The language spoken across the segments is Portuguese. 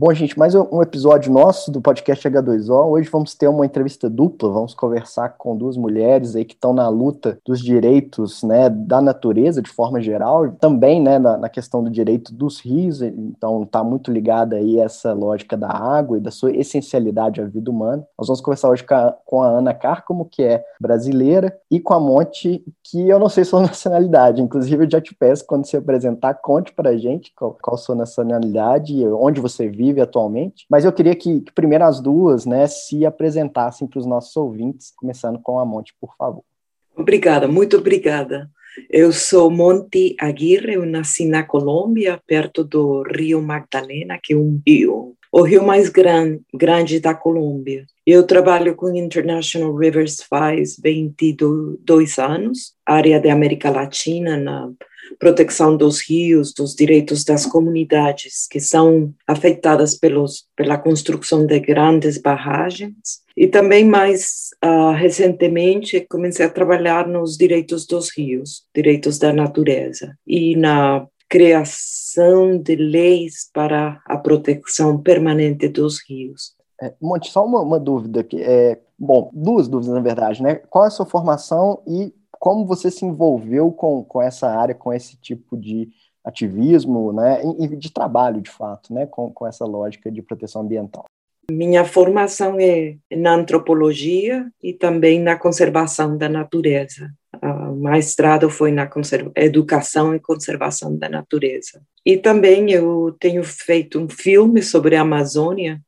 Bom, gente, mais um episódio nosso do podcast H2O. Hoje vamos ter uma entrevista dupla, vamos conversar com duas mulheres aí que estão na luta dos direitos né, da natureza de forma geral, também né, na, na, questão do direito dos rios, então está muito ligada aí essa lógica da água e da sua essencialidade à vida humana. Nós vamos conversar hoje com a, com a Ana Cárcamo, que é brasileira, e com a Monte, que eu não sei sua nacionalidade, inclusive eu já te peço, quando se apresentar, conte para a gente qual, qual sua nacionalidade, onde você vive, vive atualmente. Mas eu queria que, que primeiro as duas, né, se apresentassem para os nossos ouvintes, começando com a Monte, por favor. Obrigada, muito obrigada. Eu sou Monte Aguirre, eu nasci na Colômbia, perto do Rio Magdalena, que é um rio, o rio mais gran, grande da Colômbia. Eu trabalho com International Rivers faz 22 anos, área da América Latina, na proteção dos rios, dos direitos das comunidades que são afetadas pelos, pela construção de grandes barragens. E também mais uh, recentemente comecei a trabalhar nos direitos dos rios, direitos da natureza e na criação de leis para a proteção permanente dos rios. É, Monte, só uma, uma dúvida aqui. É, bom, duas dúvidas na verdade, né? Qual é a sua formação e como você se envolveu com, com essa área, com esse tipo de ativismo, né, e de trabalho, de fato, né, com, com essa lógica de proteção ambiental? Minha formação é na antropologia e também na conservação da natureza. O mestrado foi na educação e conservação da natureza. E também eu tenho feito um filme sobre a Amazônia,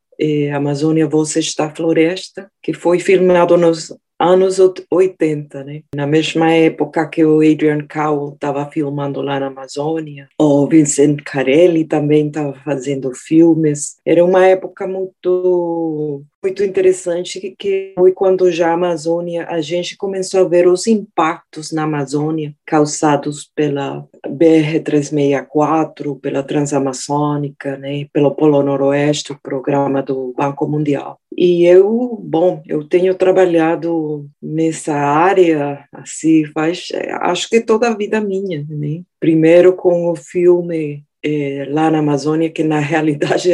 Amazônia Você Está Floresta, que foi filmado nos anos 80, né? Na mesma época que o Adrian Cowell estava filmando lá na Amazônia, o Vincent Carelli também estava fazendo filmes. Era uma época muito muito interessante que foi quando já a Amazônia, a gente começou a ver os impactos na Amazônia causados pela BR-364, pela Transamazônica, né, pelo Polo Noroeste, o programa do Banco Mundial. E eu, bom, eu tenho trabalhado nessa área, assim, faz, acho que toda a vida minha, né? Primeiro com o filme é, lá na Amazônia, que na realidade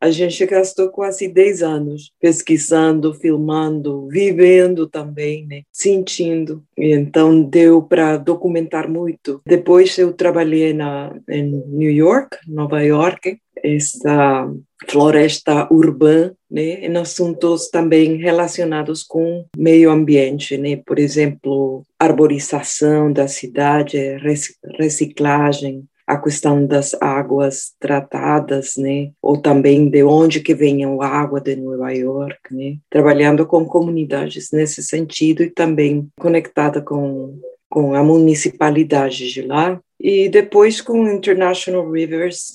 a gente gastou quase 10 anos pesquisando, filmando, vivendo também, né? sentindo. Então deu para documentar muito. Depois eu trabalhei na, em New York, Nova York, essa floresta urbana, né, em assuntos também relacionados com meio ambiente, né, por exemplo, arborização da cidade, reciclagem, a questão das águas tratadas, né? Ou também de onde que vem a água de Nova York, né? Trabalhando com comunidades nesse sentido e também conectada com com a municipalidade de lá, e depois com International Rivers,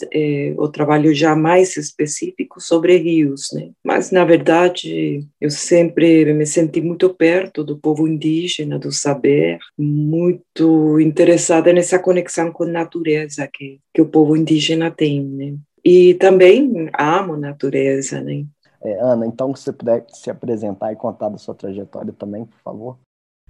o trabalho já mais específico sobre rios, né? Mas, na verdade, eu sempre me senti muito perto do povo indígena, do saber, muito interessada nessa conexão com a natureza que, que o povo indígena tem, né? E também amo natureza, né? É, Ana, então, se você puder se apresentar e contar da sua trajetória também, por favor.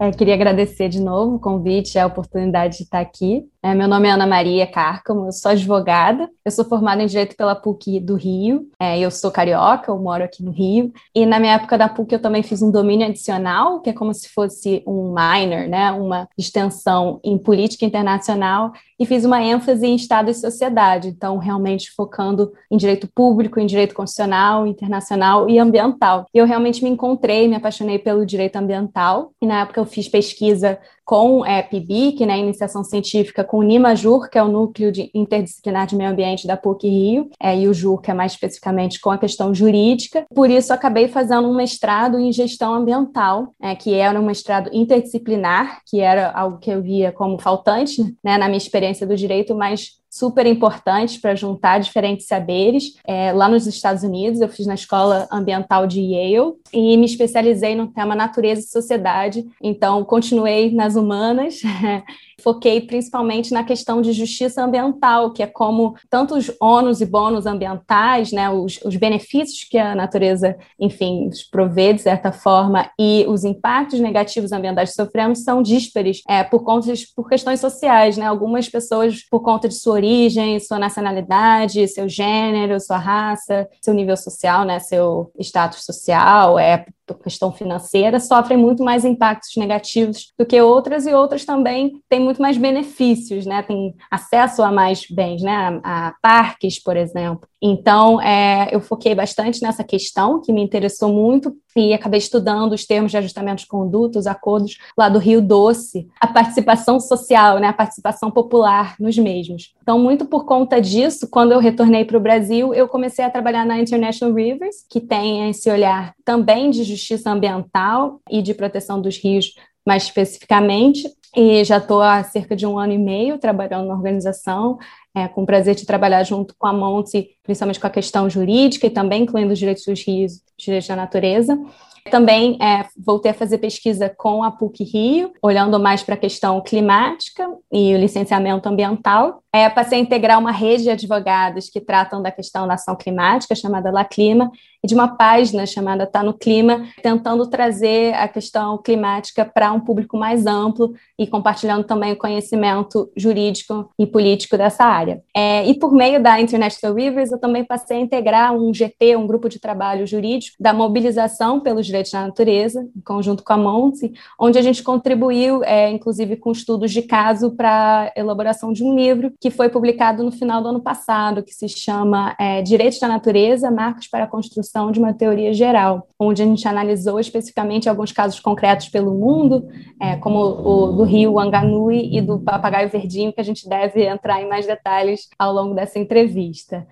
É, queria agradecer de novo o convite e a oportunidade de estar aqui. É, meu nome é Ana Maria Cárcamo, eu sou advogada, eu sou formada em Direito pela PUC do Rio, é, eu sou carioca, eu moro aqui no Rio, e na minha época da PUC eu também fiz um domínio adicional, que é como se fosse um minor, né, uma extensão em política internacional, e fiz uma ênfase em Estado e sociedade, então realmente focando em direito público, em direito constitucional, internacional e ambiental. E eu realmente me encontrei, me apaixonei pelo direito ambiental, e na época eu fiz pesquisa com é, PIBIC, né, iniciação científica, com o NIMAJUR, que é o Núcleo de Interdisciplinar de Meio Ambiente da PUC Rio, é, e o JUR, que é mais especificamente com a questão jurídica. Por isso, acabei fazendo um mestrado em gestão ambiental, é, que era um mestrado interdisciplinar, que era algo que eu via como faltante né, na minha experiência do direito, mas super importantes para juntar diferentes saberes. É, lá nos Estados Unidos, eu fiz na Escola Ambiental de Yale e me especializei no tema natureza e sociedade. Então, continuei nas humanas foquei principalmente na questão de justiça ambiental, que é como tanto os ônus e bônus ambientais, né, os, os benefícios que a natureza, enfim, provê de certa forma, e os impactos negativos ambientais que sofremos são díspares é, por, conta de, por questões sociais, né? Algumas pessoas, por conta de sua origem, sua nacionalidade, seu gênero, sua raça, seu nível social, né? Seu status social, é questão financeira, sofrem muito mais impactos negativos do que outras, e outras também têm muito mais benefícios, né? Tem acesso a mais bens, né? A, a parques, por exemplo. Então, é, eu foquei bastante nessa questão, que me interessou muito, e acabei estudando os termos de ajustamento de conduta, os acordos lá do Rio Doce, a participação social, né, a participação popular nos mesmos. Então, muito por conta disso, quando eu retornei para o Brasil, eu comecei a trabalhar na International Rivers, que tem esse olhar também de justiça ambiental e de proteção dos rios mais especificamente, e já estou há cerca de um ano e meio trabalhando na organização, é, com o prazer de trabalhar junto com a Monte, principalmente com a questão jurídica e também incluindo os direitos dos rios, os direitos da natureza. Também é, voltei a fazer pesquisa com a PUC Rio, olhando mais para a questão climática e o licenciamento ambiental. É, passei a integrar uma rede de advogados que tratam da questão da ação climática, chamada La Clima, e de uma página chamada Tá no Clima, tentando trazer a questão climática para um público mais amplo e compartilhando também o conhecimento jurídico e político dessa área. É, e por meio da International Rivers, eu também passei a integrar um GT, um grupo de trabalho jurídico, da mobilização pelos direitos da natureza, em conjunto com a Monte, onde a gente contribuiu, é, inclusive, com estudos de caso para a elaboração de um livro que foi publicado no final do ano passado, que se chama é, Direitos da Natureza, Marcos para a Construção de uma teoria geral, onde a gente analisou especificamente alguns casos concretos pelo mundo, é, como o do rio Anganui e do papagaio verdinho, que a gente deve entrar em mais detalhes ao longo dessa entrevista.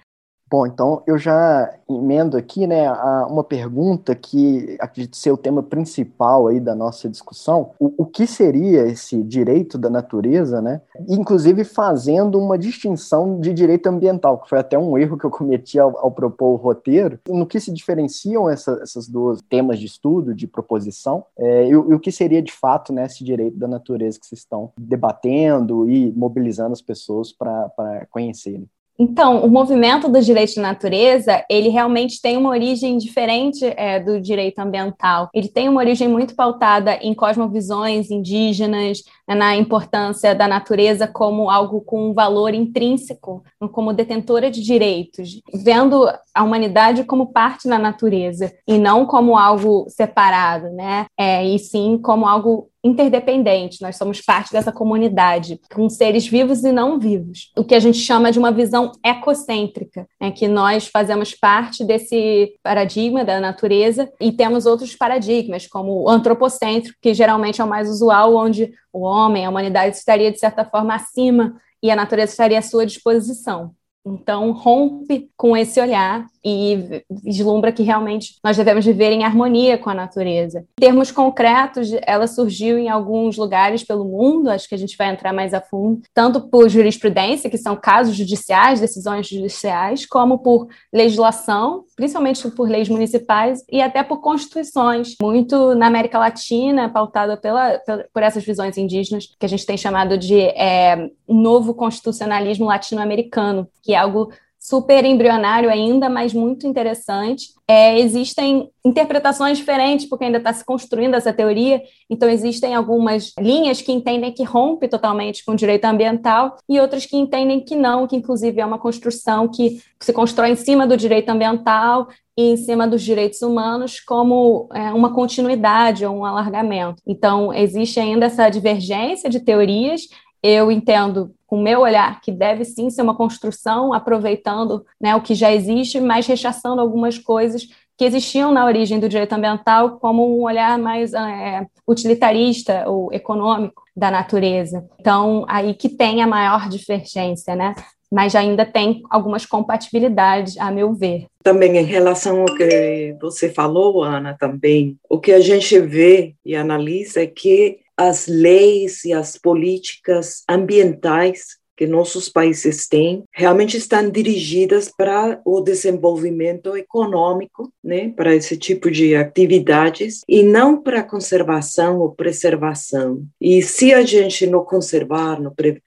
Bom, então eu já emendo aqui, né, uma pergunta que acredito ser o tema principal aí da nossa discussão. O, o, que seria esse direito da natureza, né? Inclusive fazendo uma distinção de direito ambiental, que foi até um erro que eu cometi ao, ao propor o roteiro. No que se diferenciam essa, essas duas temas de estudo, de proposição, é, e, e, o que seria de fato né, esse direito da natureza que vocês estão debatendo e mobilizando as pessoas para conhecerem. Então, o movimento dos direitos de natureza, ele realmente tem uma origem diferente é, do direito ambiental. Ele tem uma origem muito pautada em cosmovisões indígenas, né, na importância da natureza como algo com um valor intrínseco, como detentora de direitos, vendo a humanidade como parte da natureza e não como algo separado, né? É, e sim como algo interdependente, nós somos parte dessa comunidade, com seres vivos e não vivos. O que a gente chama de uma visão ecocêntrica, é que nós fazemos parte desse paradigma da natureza e temos outros paradigmas, como o antropocêntrico, que geralmente é o mais usual, onde o homem, a humanidade estaria, de certa forma, acima e a natureza estaria à sua disposição. Então, rompe com esse olhar e vislumbra que realmente nós devemos viver em harmonia com a natureza. Em termos concretos, ela surgiu em alguns lugares pelo mundo, acho que a gente vai entrar mais a fundo, tanto por jurisprudência, que são casos judiciais, decisões judiciais, como por legislação, principalmente por leis municipais e até por constituições, muito na América Latina, pautada pela, por essas visões indígenas, que a gente tem chamado de é, novo constitucionalismo latino-americano, que é algo super embrionário ainda, mas muito interessante. É, existem interpretações diferentes, porque ainda está se construindo essa teoria, então existem algumas linhas que entendem que rompe totalmente com o direito ambiental e outras que entendem que não, que inclusive é uma construção que se constrói em cima do direito ambiental e em cima dos direitos humanos como é, uma continuidade ou um alargamento. Então, existe ainda essa divergência de teorias eu entendo, com o meu olhar, que deve sim ser uma construção, aproveitando né, o que já existe, mas rechaçando algumas coisas que existiam na origem do direito ambiental, como um olhar mais é, utilitarista ou econômico da natureza. Então, aí que tem a maior divergência, né? Mas ainda tem algumas compatibilidades, a meu ver. Também em relação ao que você falou, Ana, também, o que a gente vê e analisa é que as leis e as políticas ambientais que nossos países têm realmente estão dirigidas para o desenvolvimento econômico, né, para esse tipo de atividades e não para conservação ou preservação. E se a gente não conservar,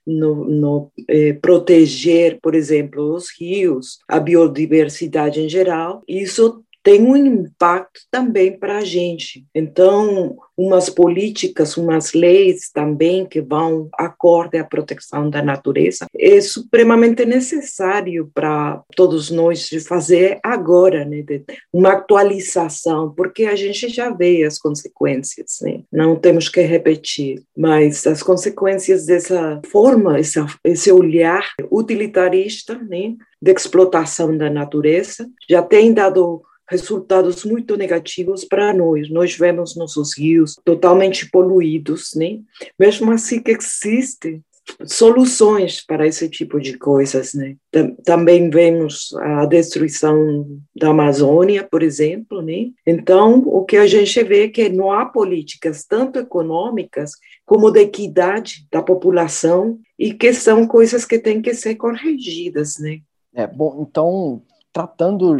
não, eh, proteger, por exemplo, os rios, a biodiversidade em geral, isso tem um impacto também para a gente. Então, umas políticas, umas leis também que vão acorde à proteção da natureza é supremamente necessário para todos nós de fazer agora, né? uma atualização, porque a gente já vê as consequências, né? não temos que repetir, mas as consequências dessa forma, essa, esse olhar utilitarista, né? de explotação da natureza, já tem dado resultados muito negativos para nós. Nós vemos nossos rios totalmente poluídos, né? Mesmo assim que existem soluções para esse tipo de coisas, né? Também vemos a destruição da Amazônia, por exemplo, né? Então, o que a gente vê é que não há políticas tanto econômicas como de equidade da população e que são coisas que têm que ser corrigidas, né? É, bom, então tratando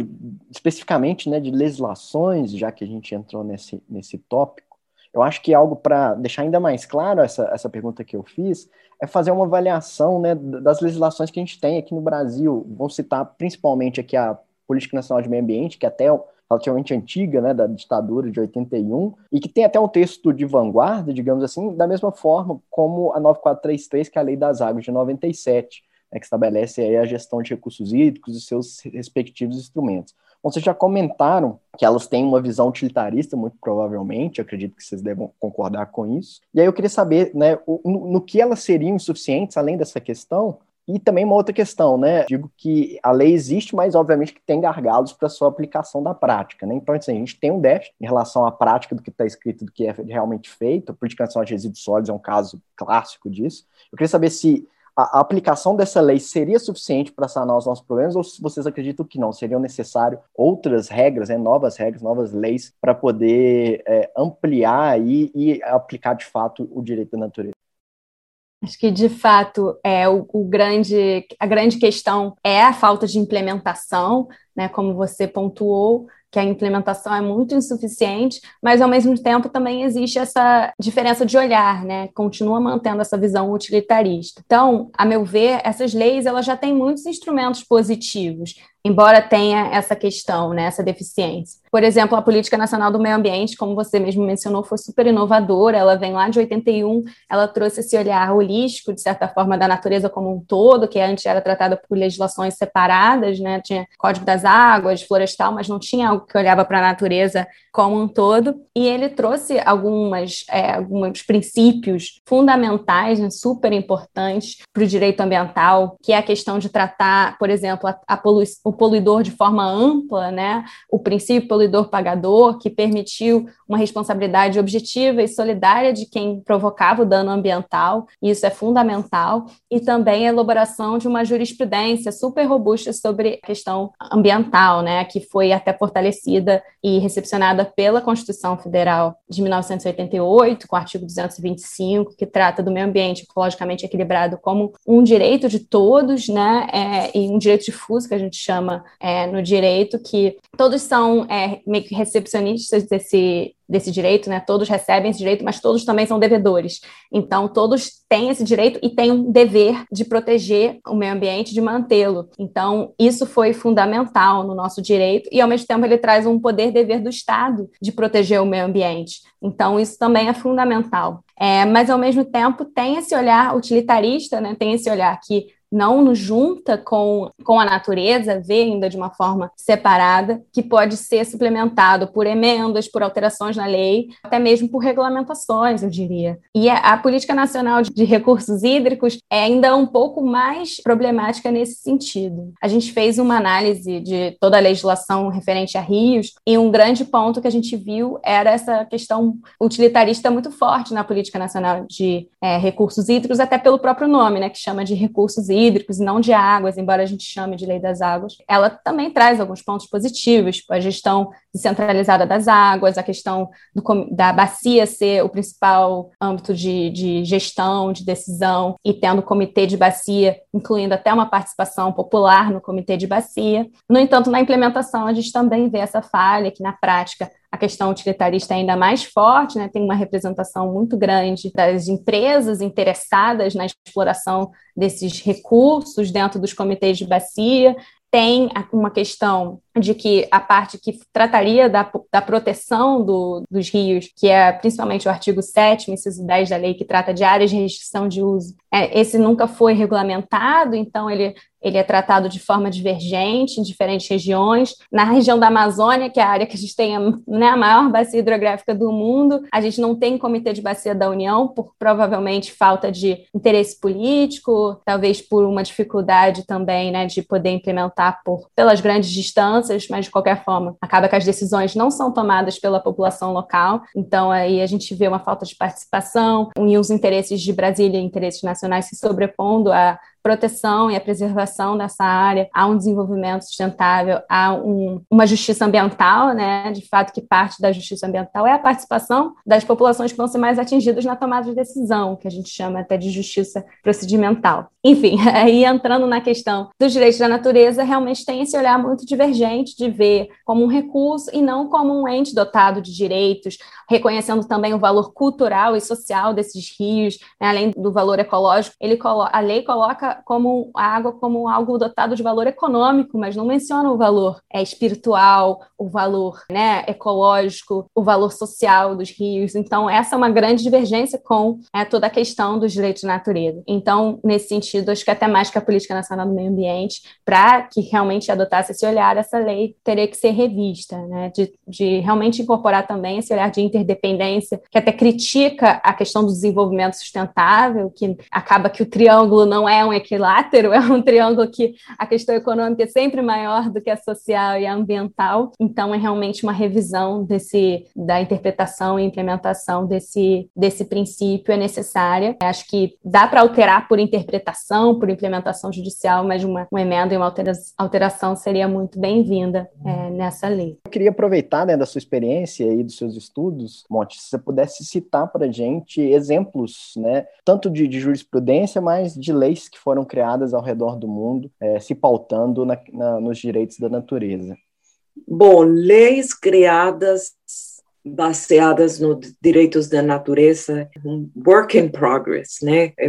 especificamente né, de legislações, já que a gente entrou nesse, nesse tópico, eu acho que algo para deixar ainda mais claro essa, essa pergunta que eu fiz é fazer uma avaliação né, das legislações que a gente tem aqui no Brasil. Vou citar principalmente aqui a Política Nacional de Meio Ambiente, que é até relativamente antiga, né, da ditadura de 81, e que tem até um texto de vanguarda, digamos assim, da mesma forma como a 9433, que é a Lei das Águas de 97 né, que estabelece aí a gestão de recursos hídricos e seus respectivos instrumentos. Bom, vocês já comentaram que elas têm uma visão utilitarista, muito provavelmente, acredito que vocês devem concordar com isso. E aí eu queria saber, né, no, no que elas seriam insuficientes, além dessa questão, e também uma outra questão, né? Digo que a lei existe, mas obviamente que tem gargalos para sua aplicação da prática, né? Então, assim, a gente tem um déficit em relação à prática do que está escrito, do que é realmente feito. A política de resíduos sólidos é um caso clássico disso. Eu queria saber se a, aplicação dessa lei seria suficiente para sanar os nossos problemas ou vocês acreditam que não? Seriam necessárias outras regras, né, novas regras, novas leis para poder é, ampliar e, e aplicar de fato o direito da natureza? Acho que, de fato, é o, o, grande, a grande questão é a falta de implementação, né, como você pontuou, que a implementação é muito insuficiente, mas ao mesmo tempo também existe essa diferença de olhar, né? Continua mantendo essa visão utilitarista. Então, a meu ver, essas leis elas já têm muitos instrumentos positivos, embora tenha essa questão, né, essa deficiência. Por exemplo, a Política Nacional do Meio Ambiente, como você mesmo mencionou, foi super inovadora, ela vem lá de 81, ela trouxe esse olhar holístico, de certa forma, da natureza como um todo, que antes era tratada por legislações separadas, né, tinha Código das Águas, Florestal, mas não tinha algo que olhava para a natureza como um todo, e ele trouxe algumas, é, alguns princípios fundamentais, né, super importantes para o direito ambiental, que é a questão de tratar, por exemplo, a, a poluição poluidor de forma ampla, né? o princípio poluidor-pagador, que permitiu uma responsabilidade objetiva e solidária de quem provocava o dano ambiental, e isso é fundamental, e também a elaboração de uma jurisprudência super robusta sobre a questão ambiental, né? que foi até fortalecida e recepcionada pela Constituição Federal de 1988, com o artigo 225, que trata do meio ambiente ecologicamente equilibrado como um direito de todos, né? É, e um direito difuso, que a gente chama é, no direito, que todos são é, meio que recepcionistas desse, desse direito, né? Todos recebem esse direito, mas todos também são devedores. Então, todos têm esse direito e têm um dever de proteger o meio ambiente, de mantê-lo. Então, isso foi fundamental no nosso direito e, ao mesmo tempo, ele traz um poder-dever do Estado de proteger o meio ambiente. Então, isso também é fundamental. É, mas, ao mesmo tempo, tem esse olhar utilitarista, né? tem esse olhar que não nos junta com, com a natureza, vê ainda de uma forma separada, que pode ser suplementado por emendas, por alterações na lei, até mesmo por regulamentações, eu diria. E a, a Política Nacional de, Recursos Hídricos é ainda um pouco mais problemática nesse sentido. A gente fez uma análise de toda a legislação referente a rios, e um grande ponto que a gente viu era essa questão utilitarista muito forte na Política Nacional de é, Recursos Hídricos, até pelo próprio nome, né, que chama de recursos hídricos hídricos e não de águas, embora a gente chame de lei das águas, ela também traz alguns pontos positivos, tipo a gestão descentralizada das águas, a questão do, da bacia ser o principal âmbito de, de gestão, de decisão, e tendo o comitê de bacia, incluindo até uma participação popular no comitê de bacia. No entanto, na implementação, a gente também vê essa falha, que na prática a questão utilitarista é ainda mais forte, né? tem uma representação muito grande das empresas interessadas na exploração desses recursos dentro dos comitês de bacia, tem uma questão de que a parte que trataria da, da proteção do, dos rios, que é principalmente o artigo 7 inciso 10 da lei, que trata de áreas de restrição de uso, é, esse nunca foi regulamentado, então ele ele é tratado de forma divergente em diferentes regiões. Na região da Amazônia, que é a área que a gente tem né, a maior bacia hidrográfica do mundo, a gente não tem comitê de bacia da União, por provavelmente falta de interesse político, talvez por uma dificuldade também né, de poder implementar por, pelas grandes distâncias, mas de qualquer forma, acaba que as decisões não são tomadas pela população local, então aí a gente vê uma falta de participação e os interesses de Brasília interesses nacionais se sobrepondo a proteção e a preservação dessa área, há um desenvolvimento sustentável, há um, uma justiça ambiental, né? De fato, que parte da justiça ambiental é a participação das populações que vão ser mais atingidas na tomada de decisão, que a gente chama até de justiça procedimental. Enfim, aí entrando na questão dos direitos da natureza, realmente tem esse olhar muito divergente de ver como um recurso e não como um ente dotado de direitos, reconhecendo também o valor cultural e social desses rios, né? além do valor ecológico, ele a lei coloca como a água como algo dotado de valor econômico, mas não menciona o valor é, espiritual, o valor né, ecológico, o valor social dos rios. Então, essa é uma grande divergência com é, toda a questão dos direitos de natureza. Então, nesse sentido, acho que até mais que a Política Nacional do Meio Ambiente, para que realmente adotasse esse olhar, essa lei teria que ser revista, né, de, de realmente incorporar também esse olhar de interdependência, que até critica a questão do desenvolvimento sustentável, que acaba que o triângulo não é um equilátero, é um triângulo que a questão econômica é sempre maior do que a social e a ambiental. Então, é realmente uma revisão desse, da interpretação e implementação desse, desse princípio é necessária. Acho que dá para alterar por interpretação, por implementação judicial, mas uma, uma emenda e uma alteração seria muito bem-vinda é, nessa lei. Eu queria aproveitar né, da sua experiência e dos seus estudos, Monte, se você pudesse citar para gente exemplos, né, tanto de, de jurisprudência, mas de leis que foram foram criadas ao redor do mundo, é, se pautando na, na, nos direitos da natureza? Bom, leis criadas baseadas nos direitos da natureza, um work in progress, né? É,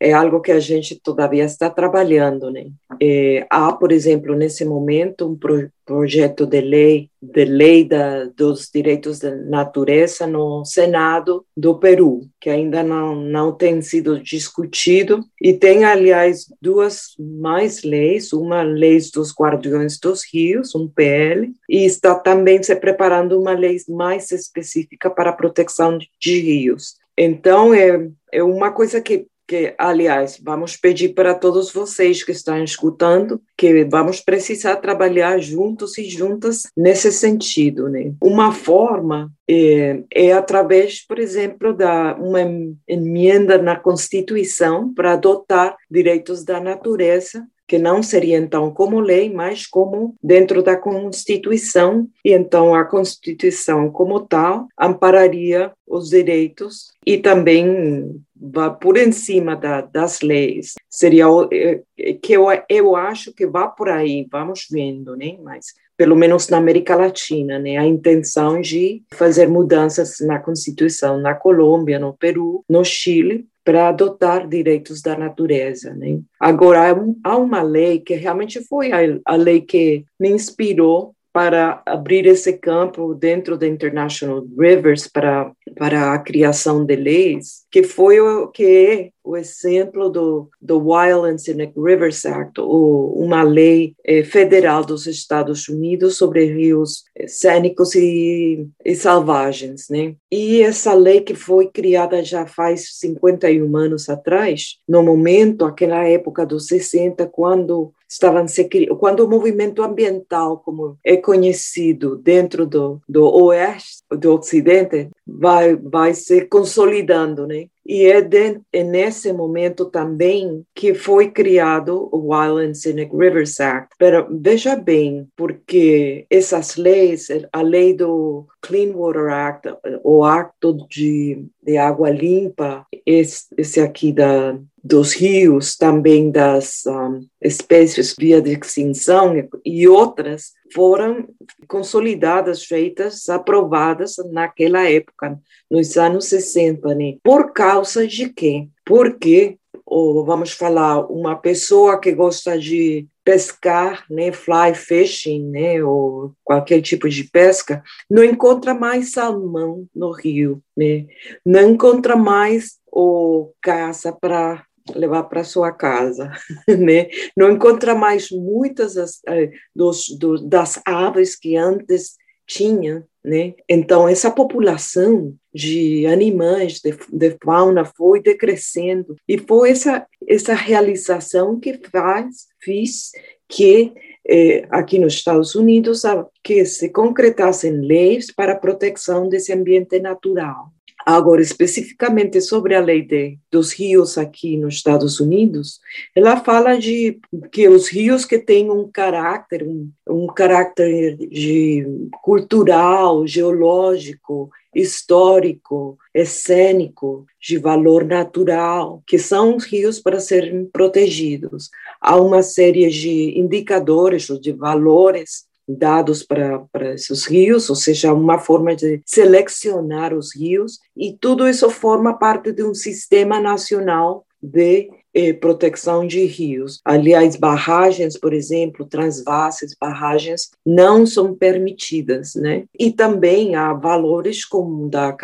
é algo que a gente todavia está trabalhando, né? É, há, por exemplo, nesse momento, um pro, projeto de lei, de lei da, dos direitos da natureza no Senado do Peru, que ainda não, não tem sido discutido, e tem, aliás, duas mais leis, uma lei dos guardiões dos rios, um PL, e está também se preparando uma lei mais específica para a proteção de rios. Então, é, é uma coisa que que, aliás, vamos pedir para todos vocês que estão escutando que vamos precisar trabalhar juntos e juntas nesse sentido, né? Uma forma é, é através, por exemplo, da uma emenda na Constituição para adotar direitos da natureza que não seria então como lei, mas como dentro da Constituição, e então a Constituição como tal ampararia os direitos e também vá por em cima da, das leis. Seria é, é, que eu, eu acho que vá por aí, vamos vendo, né? Mas pelo menos na América Latina, né? A intenção de fazer mudanças na Constituição na Colômbia, no Peru, no Chile, para adotar direitos da natureza. Né? Agora, há uma lei que realmente foi a, a lei que me inspirou para abrir esse campo dentro da International Rivers para, para a criação de leis, que foi o que o exemplo do, do and Scenic Rivers Act, ou uma lei eh, federal dos Estados Unidos sobre rios eh, cênicos e, e selvagens, né? E essa lei que foi criada já faz 51 anos atrás, no momento, aquela época dos 60, quando estavam se quando o movimento ambiental como é conhecido dentro do, do oeste do ocidente vai vai se consolidando né E é, de, é nesse momento também que foi criado o Wild and Scenic Rivers Act. Pero veja bem, porque essas leis, a lei do Clean Water Act, o Acto de, de Água Limpa, esse, esse aqui da, dos rios, também das um, espécies via de extinção e outras, foram consolidadas, feitas, aprovadas naquela época, nos anos 60, né? Por causa de quê? Porque, ou vamos falar, uma pessoa que gosta de pescar, né, fly fishing, né, ou qualquer tipo de pesca, não encontra mais salmão no rio, né? Não encontra mais o caça para levar para sua casa, né? Não encontra mais muitas das, eh, dos, do, das aves que antes tinha, né? Então essa população de animais, de, de, fauna foi decrescendo e foi essa essa realização que faz fiz que eh, aqui nos Estados Unidos que se concretassem leis para a proteção desse ambiente natural. Agora, especificamente sobre a lei de, dos rios aqui nos Estados Unidos, ela fala de que os rios que têm um caráter, um, um caráter de cultural, geológico, histórico, escênico, de valor natural, que são os rios para serem protegidos. Há uma série de indicadores, de valores dados para, para esses rios, ou seja, uma forma de selecionar os rios, e tudo isso forma parte de um sistema nacional de eh, proteção de rios. Aliás, barragens, por exemplo, transvases, barragens, não são permitidas, né? E também há valores como da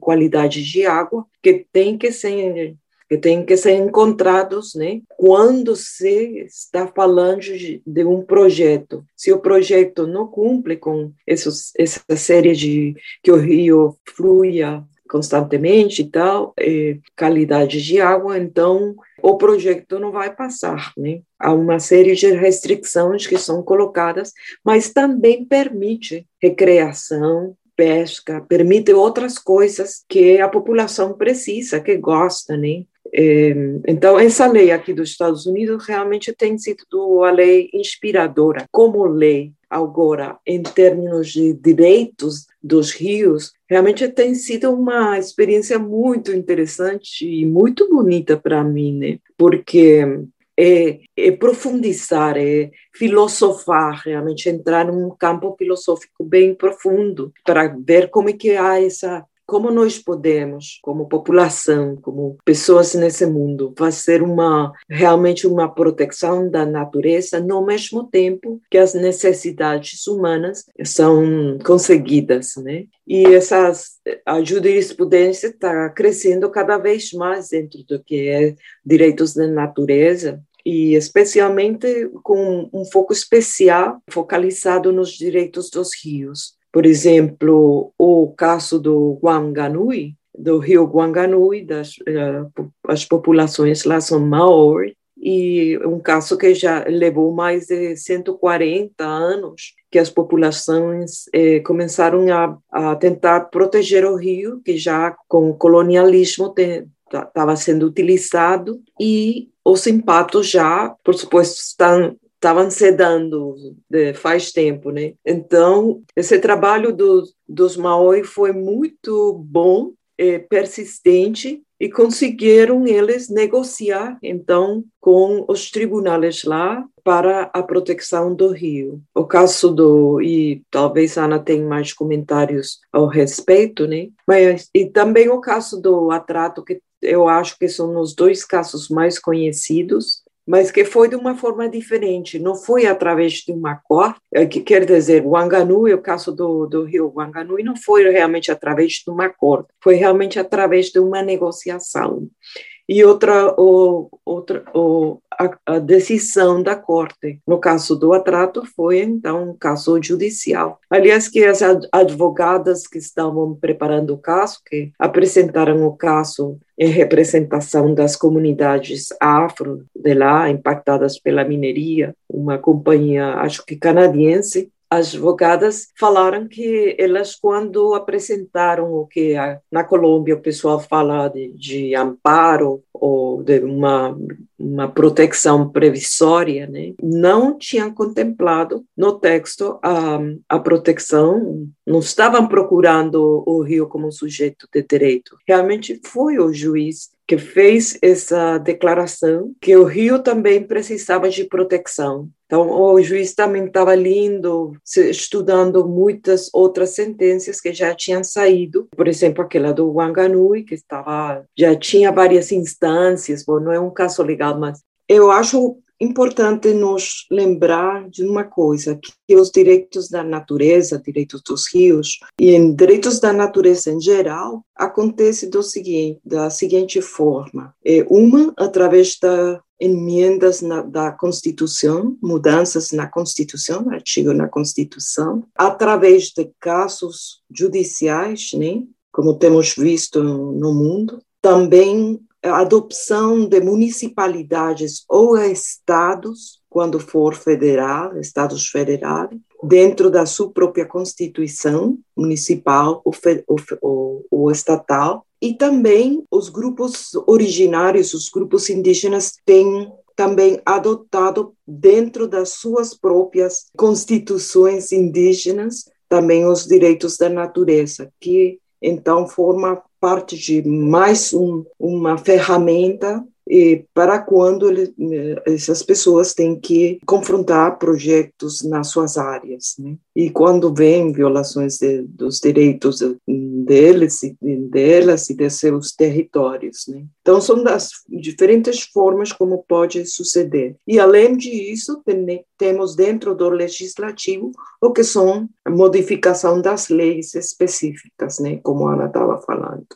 qualidade de água que tem que ser que têm que ser encontrados né, quando se está falando de, um projeto. Se o projeto não cumpre com esses, essa série de que o rio fluya constantemente e tal, é, qualidade de água, então o projeto não vai passar, né? Há uma série de restrições que são colocadas, mas também permite recreação, pesca, permite outras coisas que a população precisa, que gosta, né? É, então, essa lei aqui dos Estados Unidos realmente tem sido uma lei inspiradora. Como lei, agora, em termos de direitos dos rios, realmente tem sido uma experiência muito interessante e muito bonita para mim, né? Porque é, é, profundizar, é filosofar, realmente entrar num campo filosófico bem profundo para ver como é que há essa como nós podemos, como população, como pessoas nesse mundo, fazer uma realmente uma proteção da natureza no mesmo tempo que as necessidades humanas são conseguidas, né? E essas a jurisprudência está crescendo cada vez mais dentro do que é direitos da natureza e especialmente com um foco especial focalizado nos direitos dos rios. Por exemplo, o caso do Wanganui, do rio Wanganui, das uh, as populações lá são Maori, e um caso que já levou mais de 140 anos que as populações eh, começaram a, a, tentar proteger o rio, que já com o colonialismo estava sendo utilizado, e os impactos já, por suposto, estão estavam se dando de, faz tempo, né? Então, esse trabalho do, dos Maori foi muito bom, é, persistente, e conseguiram eles negociar, então, com os tribunais lá para a proteção do rio. O caso do, e talvez Ana tenha mais comentários ao respeito, né? Mas, e também o caso do atrato, que eu acho que são os dois casos mais conhecidos, mas que foi de uma forma diferente, não foi através de um acordo, é, que quer dizer, o Wanganui, o caso do, do rio Wanganui, não foi realmente através de um acordo, foi realmente através de uma negociação. E outra, o, outra o, a, a, decisão da corte. No caso do atrato, foi então um caso judicial. Aliás, que as advogadas que estavam preparando o caso, que apresentaram o caso em representação das comunidades afro de lá, impactadas pela mineria, uma companhia, acho que canadiense, as advogadas falaram que elas, quando apresentaram o que na Colômbia o pessoal fala de, de amparo ou de uma, uma proteção previsória, né, não tinham contemplado no texto a, a proteção, não estavam procurando o Rio como sujeito de direito. Realmente foi o juiz que fez essa declaração que o Rio também precisava de proteção. Então, o juiz também estava lindo, estudando muitas outras sentenças que já tinham saído, por exemplo, aquela do Wanganui, que estava já tinha várias instâncias, bom, não é um caso legal, mas eu acho importante nos lembrar de uma coisa, que os direitos da natureza, direitos dos rios e em direitos da natureza em geral, acontece do seguinte, da seguinte forma. É uma através da emendas na, da Constituição, mudanças na Constituição, artigo na Constituição, através de casos judiciais, né, como temos visto no mundo, também adopção de municipalidades ou estados, quando for federal, estados federais, dentro da sua própria constituição municipal ou, ou estatal, e também os grupos originários, os grupos indígenas têm também adotado dentro das suas próprias constituições indígenas também os direitos da natureza, que então forma parte de mais um, uma ferramenta e para quando ele, essas pessoas têm que confrontar projetos nas suas áreas, né? E quando vem violações de, dos direitos deles e delas e de seus territórios, né? Então são das diferentes formas como pode suceder. E além disso, tem, temos dentro do legislativo o que são a modificação das leis específicas, né? Como a Ana estava falando.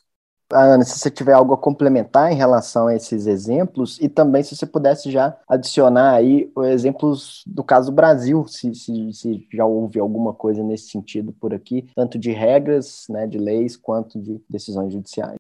Ana, se você tiver algo a complementar em relação a esses exemplos, e também se você pudesse já adicionar aí exemplos do caso Brasil, se, se, se já houve alguma coisa nesse sentido por aqui, tanto de regras, né, de leis, quanto de decisões judiciais.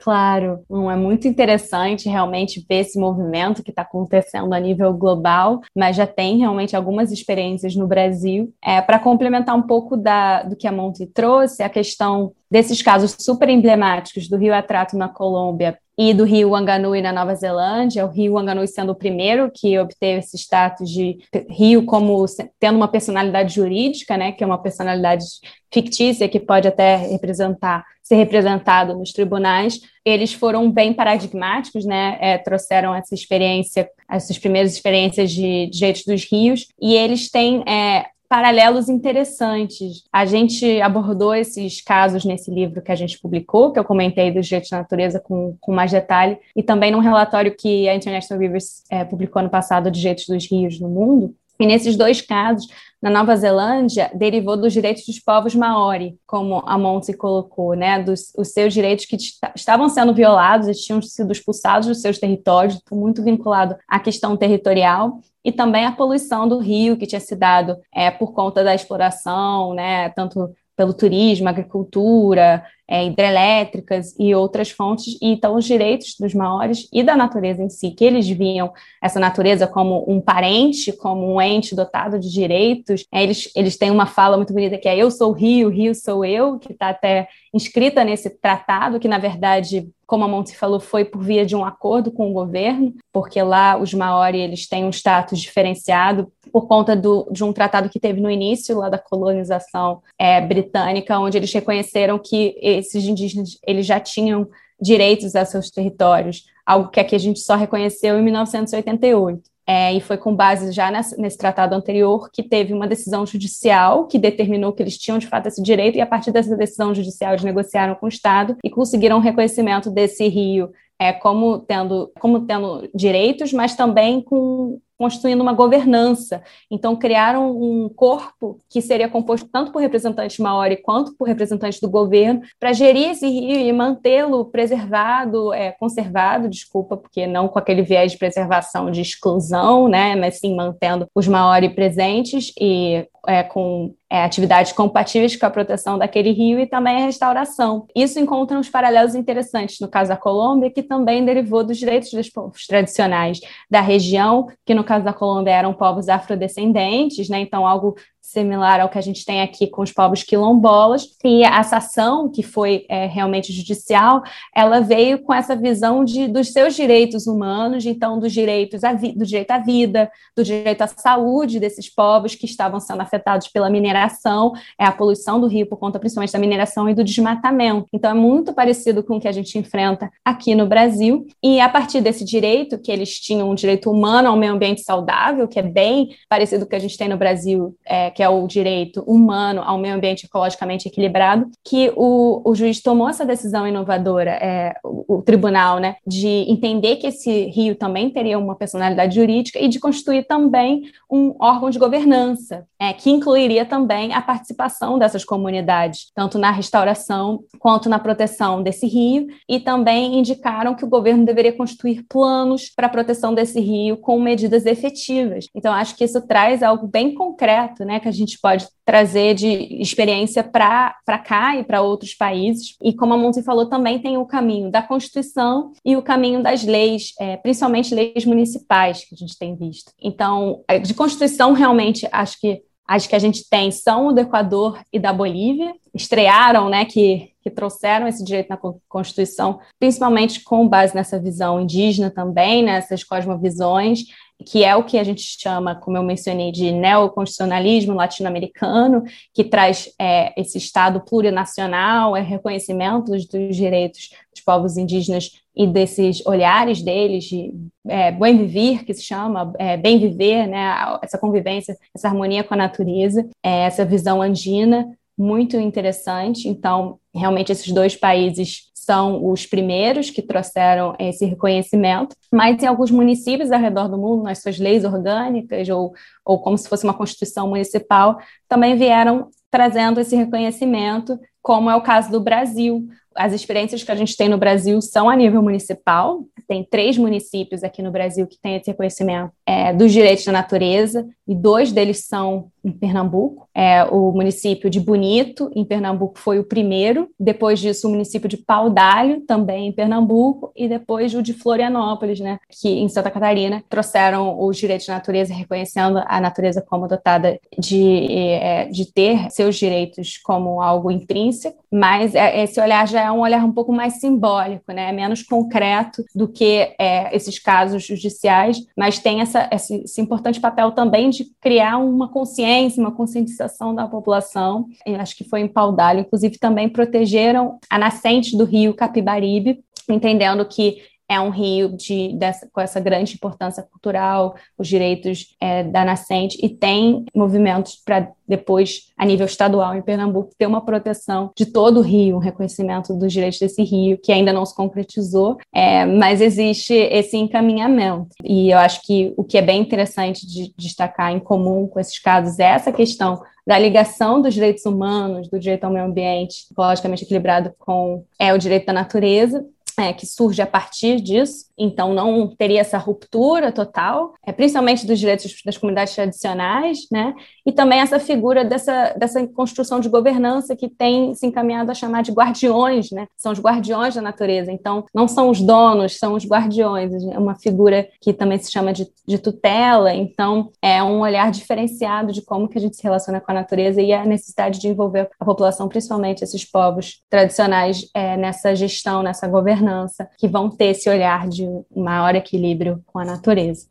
Claro, é muito interessante realmente ver esse movimento que está acontecendo a nível global, mas já tem realmente algumas experiências no Brasil. É, Para complementar um pouco da, do que a Monte trouxe, a questão desses casos super emblemáticos do Rio Atrato na Colômbia e do rio Wanganui na Nova Zelândia, o rio Wanganui sendo o primeiro que obteve esse status de rio como tendo uma personalidade jurídica, né, que é uma personalidade fictícia que pode até representar ser representado nos tribunais, eles foram bem paradigmáticos, né, é, trouxeram essa experiência, essas primeiras experiências de direitos dos rios, e eles têm é, paralelos interessantes. A gente abordou esses casos nesse livro que a gente publicou, que eu comentei dos direitos da natureza com, com mais detalhe, e também num relatório que a International Rivers é, publicou no passado de direitos dos rios no mundo. E nesses dois casos, na Nova Zelândia, derivou dos direitos dos povos maori, como a Monte colocou, né, dos os seus direitos que estavam sendo violados e tinham sido expulsados dos seus territórios, muito vinculado à questão territorial, e também a poluição do rio que tinha se dado é, por conta da exploração, né, tanto pelo turismo, agricultura, é, hidrelétricas e outras fontes, e então os direitos dos maores e da natureza em si, que eles viam essa natureza como um parente, como um ente dotado de direitos, é, eles, eles têm uma fala muito bonita que é eu sou o rio, rio sou eu, que está até inscrita nesse tratado, que na verdade como a Monte falou, foi por via de um acordo com o governo, porque lá os Maori eles têm um status diferenciado por conta do, de um tratado que teve no início lá da colonização é, britânica, onde eles reconheceram que esses indígenas eles já tinham direitos a seus territórios, algo que aqui a gente só reconheceu em 1988. É, e foi com base já nesse, nesse, tratado anterior que teve uma decisão judicial que determinou que eles tinham de fato esse direito, e a partir dessa decisão judicial eles negociaram com o Estado e conseguiram o reconhecimento desse rio é, como, tendo, como tendo direitos, mas também com construindo uma governança. Então, criaram um corpo que seria composto tanto por representantes maori quanto por representantes do governo, para gerir esse rio e mantê-lo preservado, é, conservado, desculpa, porque não com aquele viés de preservação de exclusão, né, mas sim mantendo os maori presentes e é, com é, atividades compatíveis com a proteção daquele rio e também a restauração. Isso encontra uns paralelos interessantes no caso da Colômbia, que também derivou dos direitos dos povos tradicionais da região, que no caso da Colômbia eram povos afrodescendentes, né? Então algo similar ao que a gente tem aqui com os povos quilombolas. E essa ação, que foi é, realmente judicial, ela veio com essa visão de, dos seus direitos humanos, então dos direitos do direito à vida, do direito à saúde desses povos que estavam sendo afetados pela mineração, é a poluição do rio por conta principalmente da mineração e do desmatamento. Então é muito parecido com o que a gente enfrenta aqui no Brasil. E a partir desse direito, que eles tinham um direito humano ao meio ambiente saudável, que é bem parecido com o que a gente tem no Brasil, é, que é o direito humano ao meio ambiente ecologicamente equilibrado, que o, o juiz tomou essa decisão inovadora, é, o, o, tribunal, né, de entender que esse rio também teria uma personalidade jurídica e de constituir também um órgão de governança, é, que incluiria também a participação dessas comunidades, tanto na restauração quanto na proteção desse rio, e também indicaram que o governo deveria constituir planos para a proteção desse rio com medidas efetivas. Então, acho que isso traz algo bem concreto, né, que a gente pode trazer de experiência para cá e para outros países. E como a Monte falou, também tem o caminho da Constituição e o caminho das leis, é, principalmente leis municipais que a gente tem visto. Então, é, de Constituição, realmente, acho que as que a gente tem são o do Equador e da Bolívia, estrearam, né, que, que trouxeram esse direito na Constituição, principalmente com base nessa visão indígena também, nessas cosmovisões, que é o que a gente chama, como eu mencionei, de neoconstitucionalismo latino-americano, que traz é, esse Estado plurinacional, é reconhecimento dos, dos, direitos dos povos indígenas e desses olhares deles de é, bem viver, que se chama, é, bem viver, né, essa convivência, essa harmonia com a natureza, é, essa visão andina muito interessante. Então, realmente, esses dois países são os primeiros que trouxeram esse reconhecimento, mas em alguns municípios ao redor do mundo, nas suas leis orgânicas, ou, ou como se fosse uma constituição municipal, também vieram trazendo esse reconhecimento, como é o caso do Brasil. As experiências que a gente tem no Brasil são a nível municipal, tem três municípios aqui no Brasil que têm esse reconhecimento é, dos direitos da natureza, e dois deles são em Pernambuco. É, o município de Bonito, em Pernambuco, foi o primeiro. Depois disso, o município de Paudalho, também em Pernambuco. E depois o de Florianópolis, né, que em Santa Catarina trouxeram os direitos de natureza, reconhecendo a natureza como dotada de, é, de ter seus direitos como algo intrínseco. Mas é, esse olhar já é um olhar um pouco mais simbólico, né, menos concreto do que é, esses casos judiciais, mas tem essa, esse, esse importante papel também de criar uma consciência, uma conscientização da população. Eu acho que foi em Paudalho, inclusive também protegeram a nascente do rio Capibaribe, entendendo que é um rio de, dessa, com essa grande importância cultural, os direitos é, da nascente, e tem movimentos para depois, a nível estadual em Pernambuco, ter uma proteção de todo o rio, um reconhecimento dos direitos desse rio, que ainda não se concretizou, é, mas existe esse encaminhamento. E eu acho que o que é bem interessante de destacar em comum com esses casos é essa questão da ligação dos direitos humanos, do direito ao meio ambiente, ecologicamente equilibrado com é, o direito da natureza, é, que surge a partir disso, então não teria essa ruptura total, é, principalmente dos direitos das comunidades tradicionais, né? E também essa figura dessa, dessa construção de governança que tem se encaminhado a chamar de guardiões, né? São os guardiões da natureza, então não são os donos, são os guardiões, é uma figura que também se chama de, de tutela, então é um olhar diferenciado de como que a gente se relaciona com a natureza e a necessidade de envolver a população, principalmente esses povos tradicionais, é, nessa gestão, nessa governança governança, que vão ter esse olhar de maior equilíbrio com a natureza.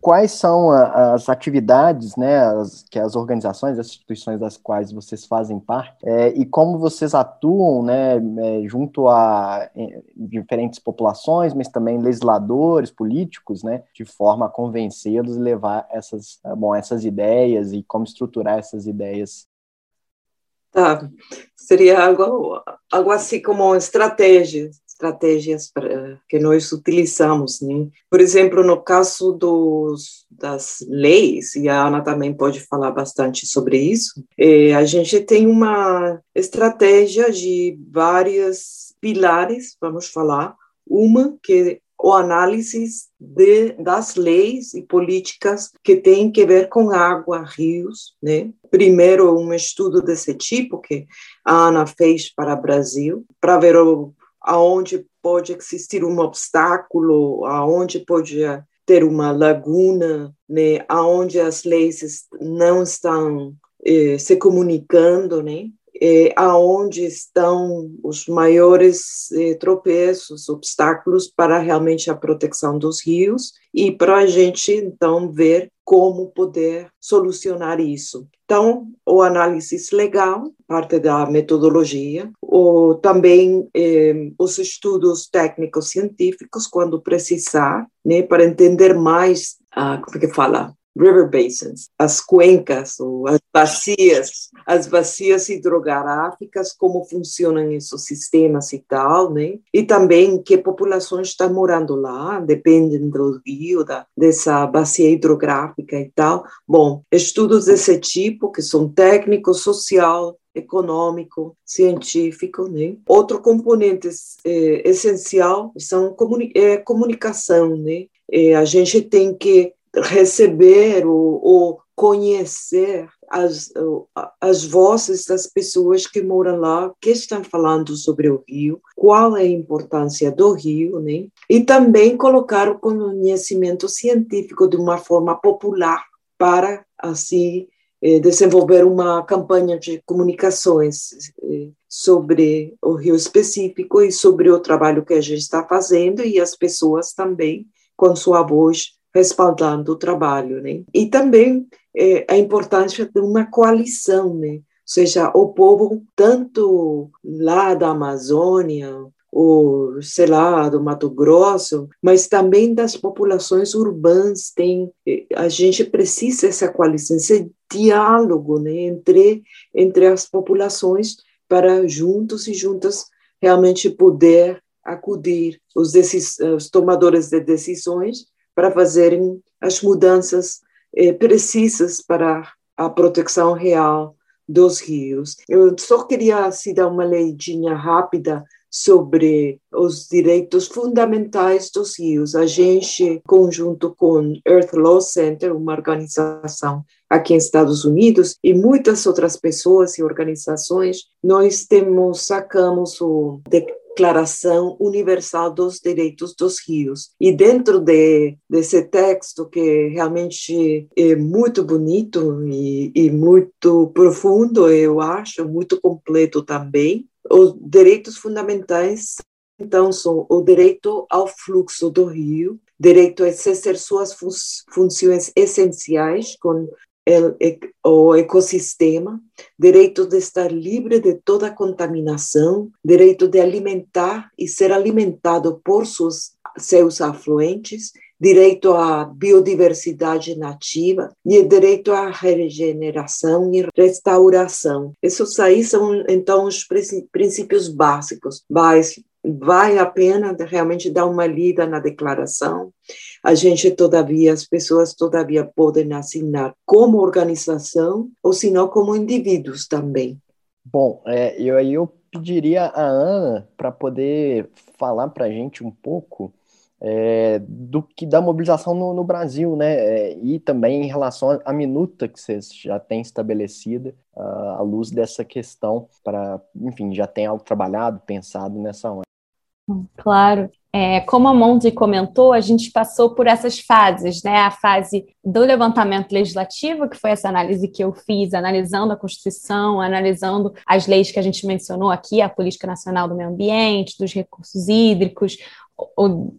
Quais são as atividades né, as, que as organizações, as instituições das quais vocês fazem parte, é, e como vocês atuam né, é, junto a é, diferentes populações, mas também legisladores, políticos, né, de forma a convencê-los e levar essas, bom, essas ideias e como estruturar essas ideias Tá. Seria algo, algo assim como estratégia, estratégias que nós utilizamos. Né? Por exemplo, no caso dos, das leis, e a Ana também pode falar bastante sobre isso, é, a gente tem uma estratégia de vários pilares, vamos falar. Uma que o análise de, das leis e políticas que têm que ver com água, rios, né? Primeiro, um estudo desse tipo que a Ana fez para o Brasil, para ver o, aonde pode existir um obstáculo, aonde pode ter uma laguna, né, aonde as leis não estão eh, se comunicando, né? Aonde estão os maiores eh, tropeços, obstáculos para realmente a proteção dos rios e para a gente então ver como poder solucionar isso. Então, o análise legal, parte da metodologia, ou também eh, os estudos técnicos científicos, quando precisar, né, para entender mais, ah, como é que fala, river basins, as cuencas ou as bacias, as bacias hidrográficas, como funcionam esses sistemas e tal, né? E também que populações estão morando lá, dependem do rio, da, dessa bacia hidrográfica e tal. Bom, estudos desse tipo, que são técnicos, social, econômico, científico, né? Outro componente é, essencial são comuni é, comunicação, né? É, a gente tem que receber ou, ou conhecer as, as vozes das pessoas que moram lá, que estão falando sobre o rio, qual é a importância do rio, né? E também colocar o conhecimento científico de uma forma popular para, assim, eh, desenvolver uma campanha de comunicações eh, sobre o rio específico e sobre o trabalho que a gente está fazendo e as pessoas também com sua voz respaldando o trabalho, né? E também é, a importância de uma coalição, né? Ou seja, o povo, tanto lá da Amazônia, ou, sei lá, do Mato Grosso, mas também das populações urbanas, tem, é, a gente precisa dessa coalição, esse diálogo né, entre, entre as populações para juntos e juntas realmente poder acudir os, os tomadores de decisões para fazerem as mudanças eh, precisas para a proteção real dos rios. Eu só queria assim, dar uma leidinha rápida sobre os direitos fundamentais dos rios. A gente, conjunto com Earth Law Center, uma organização aqui em Estados Unidos, e muitas outras pessoas e organizações, nós temos, sacamos o Declaração Universal dos Direitos dos Rios. E dentro de, desse texto, que realmente é muito bonito e, e muito profundo, eu acho, muito completo também, os direitos fundamentais então, são o direito ao fluxo do rio, direito a exercer suas funções essenciais com o ecossistema, direito de estar livre de toda contaminação, direito de alimentar e ser alimentado por seus, seus afluentes, direito à biodiversidade nativa e direito à regeneração e restauração. Esses aí são, então, os princípios básicos, vale a pena realmente dar uma lida na declaração. A gente, todavia, as pessoas, todavia, podem assinar como organização ou, se não, como indivíduos também. Bom, é, eu aí eu pediria a Ana para poder falar para a gente um pouco é, do que da mobilização no, no Brasil, né? É, e também em relação à minuta que vocês já têm estabelecida uh, à luz dessa questão para, enfim, já tem algo trabalhado, pensado nessa hora. Claro. É, como a Mondi comentou, a gente passou por essas fases, né? A fase do levantamento legislativo, que foi essa análise que eu fiz, analisando a Constituição, analisando as leis que a gente mencionou aqui, a Política Nacional do Meio Ambiente, dos recursos hídricos,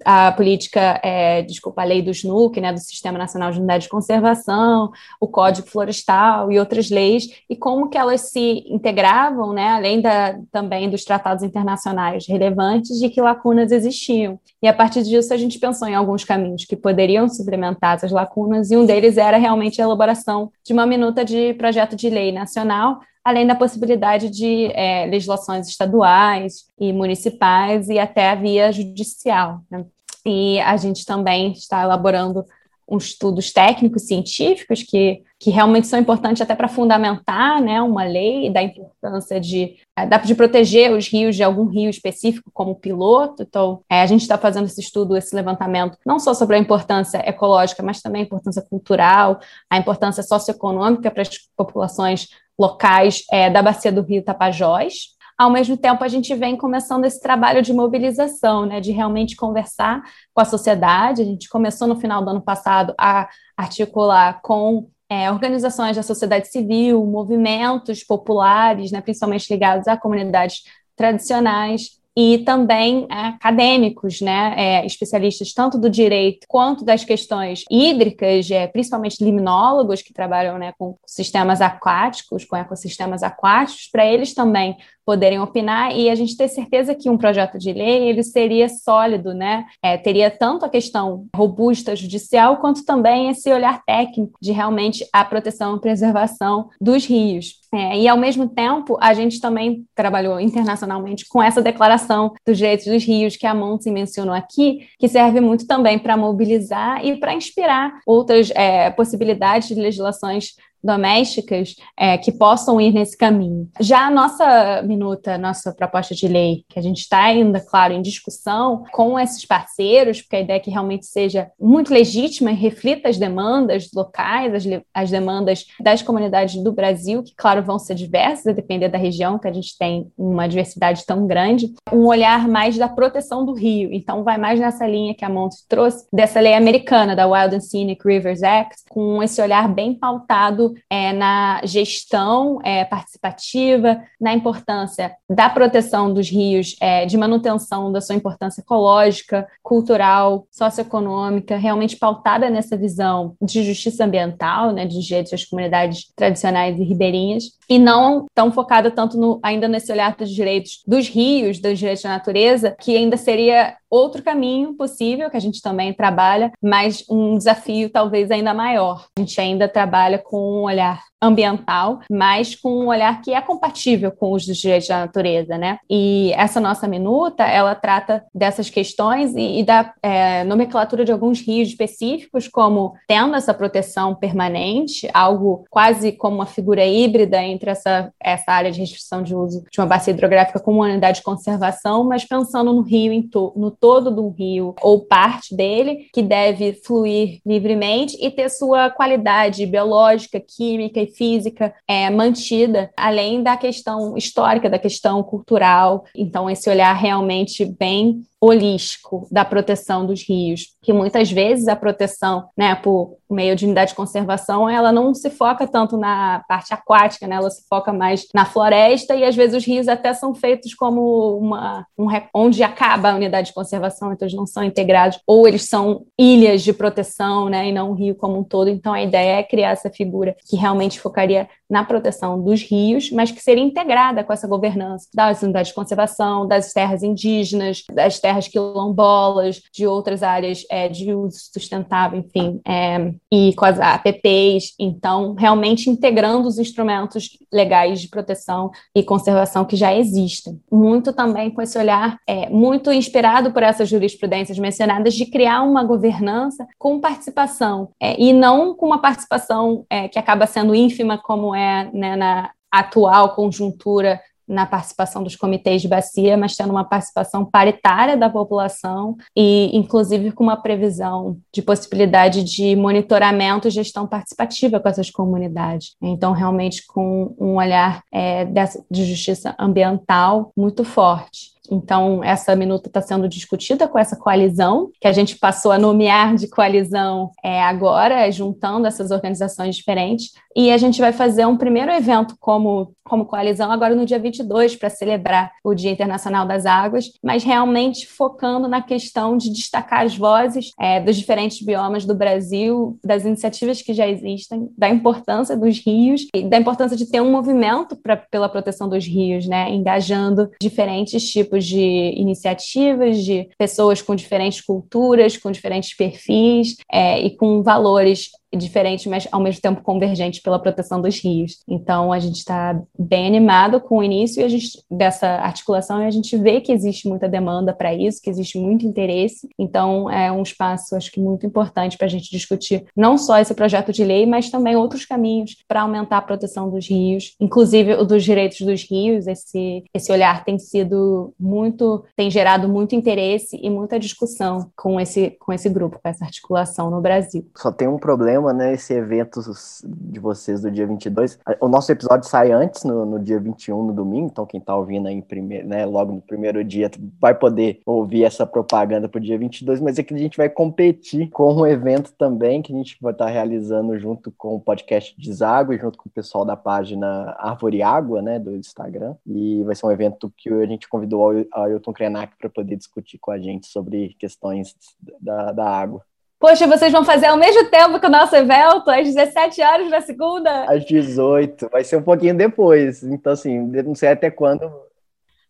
a política, é, desculpa, a lei do SNUC, né, do Sistema Nacional de Unidade de Conservação, o Código Florestal e outras leis, e como que elas se integravam, né, além da, também dos tratados internacionais relevantes, de que lacunas existiam. E a partir disso a gente pensou em alguns caminhos que poderiam suplementar essas lacunas, e um deles era realmente a elaboração de uma minuta de projeto de lei nacional além da possibilidade de é, legislações estaduais e municipais e até a via judicial. Né? E a gente também está elaborando uns estudos técnicos científicos que, que realmente são importantes até para fundamentar né, uma lei da importância de, é, de proteger os rios de algum rio específico como piloto. Então, é, a gente está fazendo esse estudo, esse levantamento, não só sobre a importância ecológica, mas também a importância cultural, a importância socioeconômica para as populações locais é, da bacia do Rio Tapajós. Ao mesmo tempo, a gente vem começando esse trabalho de mobilização, né, de realmente conversar com a sociedade. A gente começou no final do ano passado a articular com é, organizações da sociedade civil, movimentos populares, né, principalmente ligados a comunidades tradicionais, e também é, acadêmicos, né, é, especialistas tanto do direito quanto das questões hídricas, é, principalmente limnólogos que trabalham né, com sistemas aquáticos, com ecossistemas aquáticos, para eles também poderem opinar e a gente ter certeza que um projeto de lei ele seria sólido, né? É, teria tanto a questão robusta judicial quanto também esse olhar técnico de realmente a proteção e preservação dos rios. É, e ao mesmo tempo a gente também trabalhou internacionalmente com essa declaração dos direitos dos rios que a Monte mencionou aqui, que serve muito também para mobilizar e para inspirar outras é, possibilidades de legislações domésticas é, que possam ir nesse caminho. Já a nossa minuta, nossa proposta de lei, que a gente está ainda, claro, em discussão com esses parceiros, porque a ideia é que realmente seja muito legítima e reflita as demandas locais, as, as demandas das comunidades do Brasil, que, claro, vão ser diversas, a depender da região, que a gente tem uma diversidade tão grande, um olhar mais da proteção do rio. Então, vai mais nessa linha que a Monte trouxe, dessa lei americana, da Wild and Scenic Rivers Act, com esse olhar bem pautado é, na gestão é, participativa, na importância da proteção dos rios, é, de manutenção da sua importância ecológica, cultural, socioeconômica, realmente pautada nessa visão de justiça ambiental, né, de direitos das comunidades tradicionais e ribeirinhas, e não tão focada tanto no, ainda nesse olhar dos direitos dos rios, dos direitos da natureza, que ainda seria outro caminho possível, que a gente também trabalha, mas um desafio talvez ainda maior. A gente ainda trabalha com um olhar ambiental, mas com um olhar que é compatível com os dos direitos da natureza, né? E essa nossa minuta, ela trata dessas questões e, e da é, nomenclatura de alguns rios específicos, como tendo essa proteção permanente, algo quase como uma figura híbrida entre essa, essa área de restrição de uso de uma bacia hidrográfica como uma unidade de conservação, mas pensando no rio, to, no todo do rio ou parte dele, que deve fluir livremente e ter sua qualidade biológica, química e física é, mantida, além da questão histórica, da questão cultural. Então, esse olhar realmente bem holístico da proteção dos rios, que muitas vezes a proteção, né, por meio de unidade de conservação, ela não se foca tanto na parte aquática, né, ela se foca mais na floresta e às vezes os rios até são feitos como uma um, onde acaba a unidade de conservação, então eles não são integrados ou eles são ilhas de proteção, né, e não um rio como um todo. Então a ideia é criar essa figura que realmente focaria na proteção dos rios, mas que seria integrada com essa governança das unidades de conservação, das terras indígenas, das terras quilombolas, de outras áreas é, de uso sustentável, enfim, é, e com as APPs. Então, realmente integrando os instrumentos legais de proteção e conservação que já existem. Muito também com esse olhar, é, muito inspirado por essas jurisprudências mencionadas, de criar uma governança com participação, é, e não com uma participação é, que acaba sendo ínfima, como é né, na atual conjuntura na participação dos comitês de bacia, mas tendo uma participação paritária da população e, inclusive, com uma previsão de possibilidade de monitoramento e gestão participativa com essas comunidades. Então, realmente, com um olhar é, de justiça ambiental muito forte. Então, essa minuta está sendo discutida com essa coalizão, que a gente passou a nomear de coalizão é, agora, juntando essas organizações diferentes. E a gente vai fazer um primeiro evento como, como coalizão agora no dia 22, para celebrar o Dia Internacional das Águas, mas realmente focando na questão de destacar as vozes é, dos diferentes biomas do Brasil, das iniciativas que já existem, da importância dos rios e da importância de ter um movimento pra, pela proteção dos rios, né, engajando diferentes tipos tipos de iniciativas, de pessoas com diferentes culturas, com diferentes perfis é, e com valores diferentes, mas ao mesmo tempo convergentes pela proteção dos rios. Então a gente está bem animado com o início gente, dessa articulação e a gente vê que existe muita demanda para isso, que existe muito interesse. Então é um espaço, acho que muito importante para a gente discutir não só esse projeto de lei, mas também outros caminhos para aumentar a proteção dos rios, inclusive o dos direitos dos rios. Esse esse olhar tem sido muito, tem gerado muito interesse e muita discussão com esse com esse grupo, com essa articulação no Brasil. Só tem um problema tema, né, esse evento de vocês do dia 22. O nosso episódio sai antes, no, no dia 21, no domingo, então quem tá ouvindo aí primeiro, né, logo no primeiro dia vai poder ouvir essa propaganda pro dia 22, mas é que a gente vai competir com um evento também que a gente vai estar tá realizando junto com o podcast Deságua e junto com o pessoal da página Árvore Água, né, do Instagram. E vai ser um evento que a gente convidou o Ailton Krenak para poder discutir com a gente sobre questões da, da água. Poxa, vocês vão fazer ao mesmo tempo que o nosso evento, às 17 horas na segunda? Às 18, vai ser um pouquinho depois. Então, assim, não sei até quando.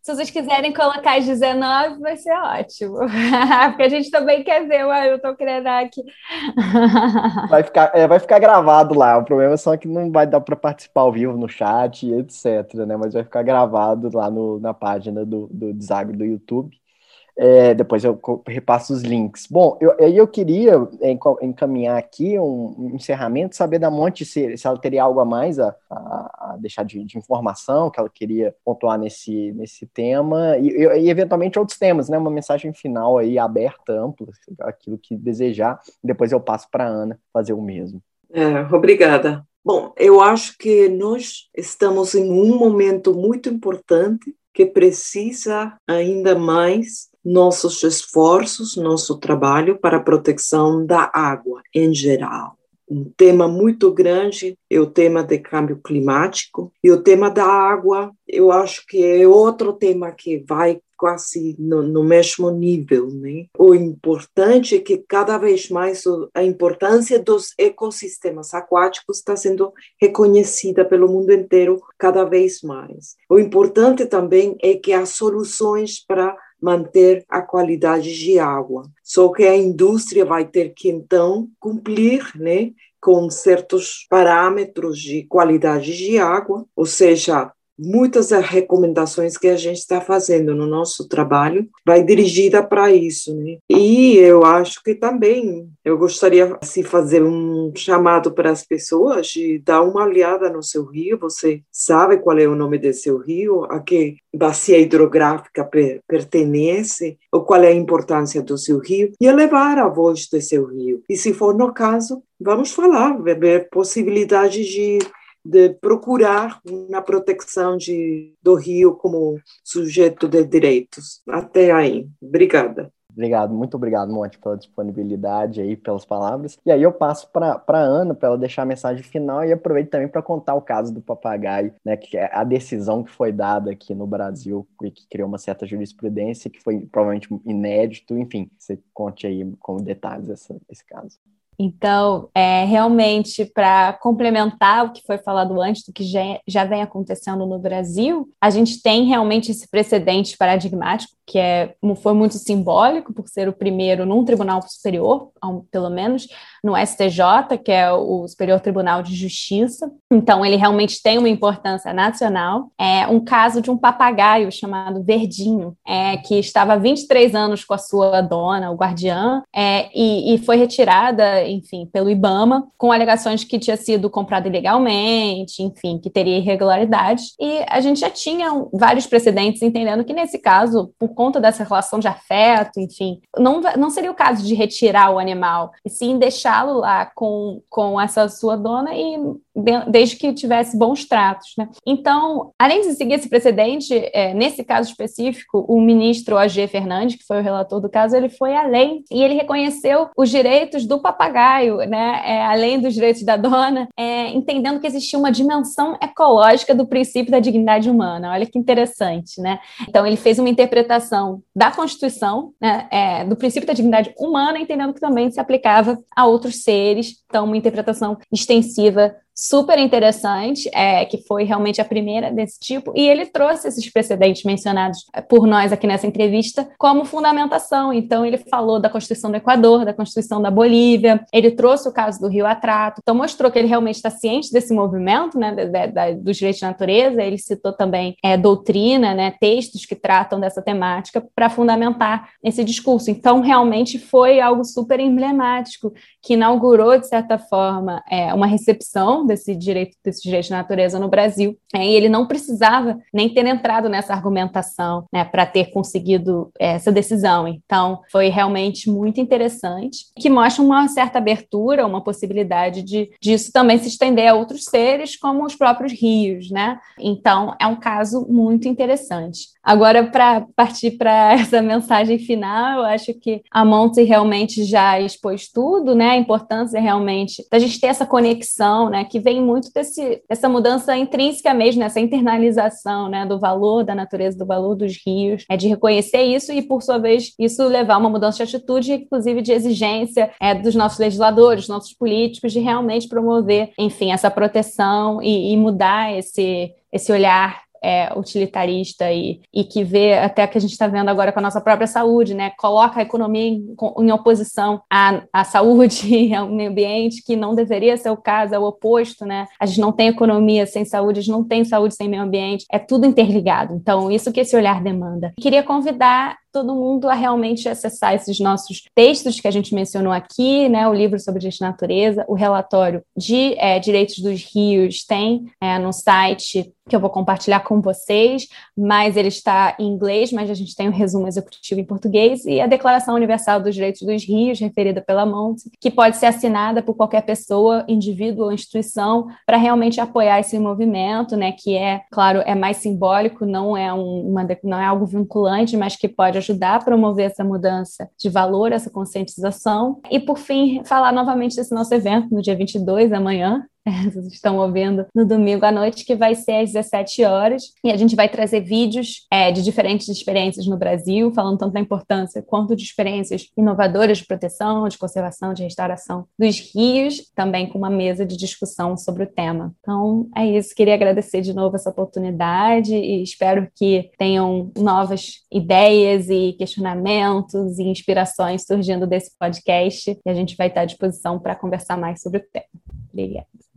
Se vocês quiserem colocar às 19, vai ser ótimo. Porque a gente também quer ver o Ailton Krenak. vai, ficar, é, vai ficar gravado lá. O problema é só que não vai dar para participar ao vivo no chat, etc. Né? Mas vai ficar gravado lá no, na página do, do Desagro do YouTube. É, depois eu repasso os links. Bom, eu, eu queria encaminhar aqui um, encerramento, saber da Monte se, se ela teria algo a mais a, a, a deixar de, de, informação que ela queria pontuar nesse, nesse tema e, e, eventualmente outros temas, né? Uma mensagem final aí aberta, ampla, aquilo que desejar. Depois eu passo para a Ana fazer o mesmo. É, obrigada. Bom, eu acho que nós estamos em um momento muito importante que precisa ainda mais nossos esforços, nosso trabalho para a proteção da água em geral. Um tema muito grande é o tema de câmbio climático e o tema da água, eu acho que é outro tema que vai quase no, no, mesmo nível, né? O importante é que cada vez mais a importância dos ecossistemas aquáticos está sendo reconhecida pelo mundo inteiro cada vez mais. O importante também é que as soluções para manter a qualidade de água. Só que a indústria vai ter que então cumprir, né, com certos parâmetros de qualidade de água, ou seja, muitas recomendações que a gente está fazendo no nosso trabalho vai dirigida para isso, né? E eu acho que também eu gostaria de assim, fazer um chamado para as pessoas de dar uma olhada no seu rio. Você sabe qual é o nome desse rio, a que bacia hidrográfica pertence, ou qual é a importância do seu rio, e elevar a voz do seu rio. E se for no caso, vamos falar, ver possibilidade de de procurar uma proteção de, do rio como sujeito de direitos. Até aí. Obrigada. Obrigado, muito obrigado, Monte, pela disponibilidade aí, pelas palavras. E aí eu passo para a Ana para ela deixar a mensagem final e aproveito também para contar o caso do papagaio, né, que é a decisão que foi dada aqui no Brasil e que criou uma certa jurisprudência que foi provavelmente inédito, enfim, você conte aí com detalhes essa, esse caso. Então, é, realmente, para complementar o que foi falado antes, do que já, já vem acontecendo no Brasil, a gente tem realmente esse precedente paradigmático, que é, foi muito simbólico, por ser o primeiro num tribunal superior, pelo menos, no STJ, que é o Superior Tribunal de Justiça. Então, ele realmente tem uma importância nacional. É um caso de um papagaio chamado Verdinho, é, que estava há 23 anos com a sua dona, o guardiã, é, e, e foi retirada enfim, pelo IBAMA, com alegações que tinha sido comprado ilegalmente, enfim, que teria irregularidades. E a gente já tinha vários precedentes entendendo que, nesse caso, por conta dessa relação de afeto, enfim, não, não seria o caso de retirar o animal, e sim deixá-lo lá com, com essa sua dona e desde que tivesse bons tratos. Né? Então, além de seguir esse precedente, é, nesse caso específico, o ministro O.G. Fernandes, que foi o relator do caso, ele foi além e ele reconheceu os direitos do papagaio, né? É, além dos direitos da dona, é, entendendo que existia uma dimensão ecológica do princípio da dignidade humana. Olha que interessante, né? Então, ele fez uma interpretação da Constituição, né, é, do princípio da dignidade humana, entendendo que também se aplicava a outros seres. Então, uma interpretação extensiva super interessante, é, que foi realmente a primeira desse tipo, e ele trouxe esses precedentes mencionados é, por nós aqui nessa entrevista como fundamentação. Então, ele falou da Constituição do Equador, da Constituição da Bolívia, ele trouxe o caso do Rio Atrato, então mostrou que ele realmente está ciente desse movimento, né, da, da, dos direitos de natureza, ele citou também é, doutrina, né, textos que tratam dessa temática para fundamentar esse discurso. Então, realmente foi algo super emblemático que inaugurou, de certa forma, é, uma recepção desse direito, desse direito de natureza no Brasil. É, e ele não precisava nem ter entrado nessa argumentação né, para ter conseguido essa decisão. Então, foi realmente muito interessante, que mostra uma certa abertura, uma possibilidade de disso também se estender a outros seres, como os próprios rios, né? Então, é um caso muito interessante. Agora, para partir para essa mensagem final, eu acho que a Monte realmente já expôs tudo, né? A importância realmente da gente ter essa conexão, né? Que vem muito desse, dessa mudança intrínseca mesmo, essa internalização, né? Do valor da natureza, do valor dos rios, é de reconhecer isso e, por sua vez, isso levar a uma mudança de atitude, inclusive de exigência é, dos nossos legisladores, nossos políticos, de realmente promover, enfim, essa proteção e, e mudar esse, esse olhar é, utilitarista e, e que vê até que a gente está vendo agora com a nossa própria saúde, né? Coloca a economia em, em oposição à, à saúde e ao meio ambiente, que não deveria ser o caso, é o oposto, né? A gente não tem economia sem saúde, a gente não tem saúde sem meio ambiente, é tudo interligado. Então, isso que esse olhar demanda. Queria convidar todo mundo a realmente acessar esses nossos textos que a gente mencionou aqui, né? O livro sobre direitos de natureza, o relatório de é, direitos dos rios tem é, no site que eu vou compartilhar com vocês, mas ele está em inglês, mas a gente tem o um resumo executivo em português e a Declaração Universal dos Direitos dos Rios, referida pela Monte, que pode ser assinada por qualquer pessoa, indivíduo ou instituição, para realmente apoiar esse movimento, né, que é, claro, é mais simbólico, não é, um, uma, não é algo vinculante, mas que pode ajudar a promover essa mudança de valor, essa conscientização. E, por fim, falar novamente desse nosso evento no dia 22, amanhã, estão ouvindo no domingo à noite, que vai ser às 17 horas. E a gente vai trazer vídeos é, de diferentes experiências no Brasil, falando tanto da importância quanto de experiências inovadoras de proteção, de conservação, de restauração dos rios, também com uma mesa de discussão sobre o tema. Então, é isso. Queria agradecer de novo essa oportunidade e espero que tenham novas ideias e questionamentos e inspirações surgindo desse podcast. E a gente vai estar à disposição para conversar mais sobre o tema. Obrigada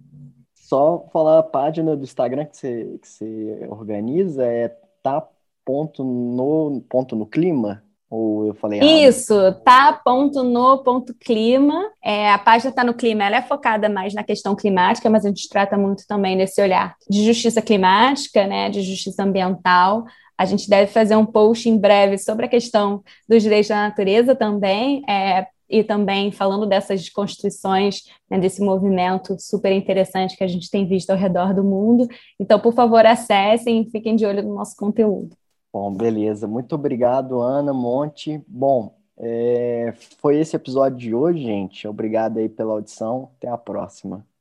só falar a página do Instagram que você, que você organiza é tá ponto no ponto no clima ou eu falei? Isso, tá ponto no ponto clima. É, a página tá no clima, ela é focada mais na questão climática, mas a gente trata muito também desse olhar de justiça climática, né, de justiça ambiental. A gente deve fazer um post em breve sobre a questão dos direitos da natureza também, é, e também falando dessas constituições, né, desse movimento super interessante que a gente tem visto ao redor do mundo. Então, por favor, acessem e fiquem de olho no nosso conteúdo. Bom, beleza. Muito obrigado, Ana Monte. Bom, é, foi esse episódio de hoje, gente. Obrigado aí pela audição. Até a próxima.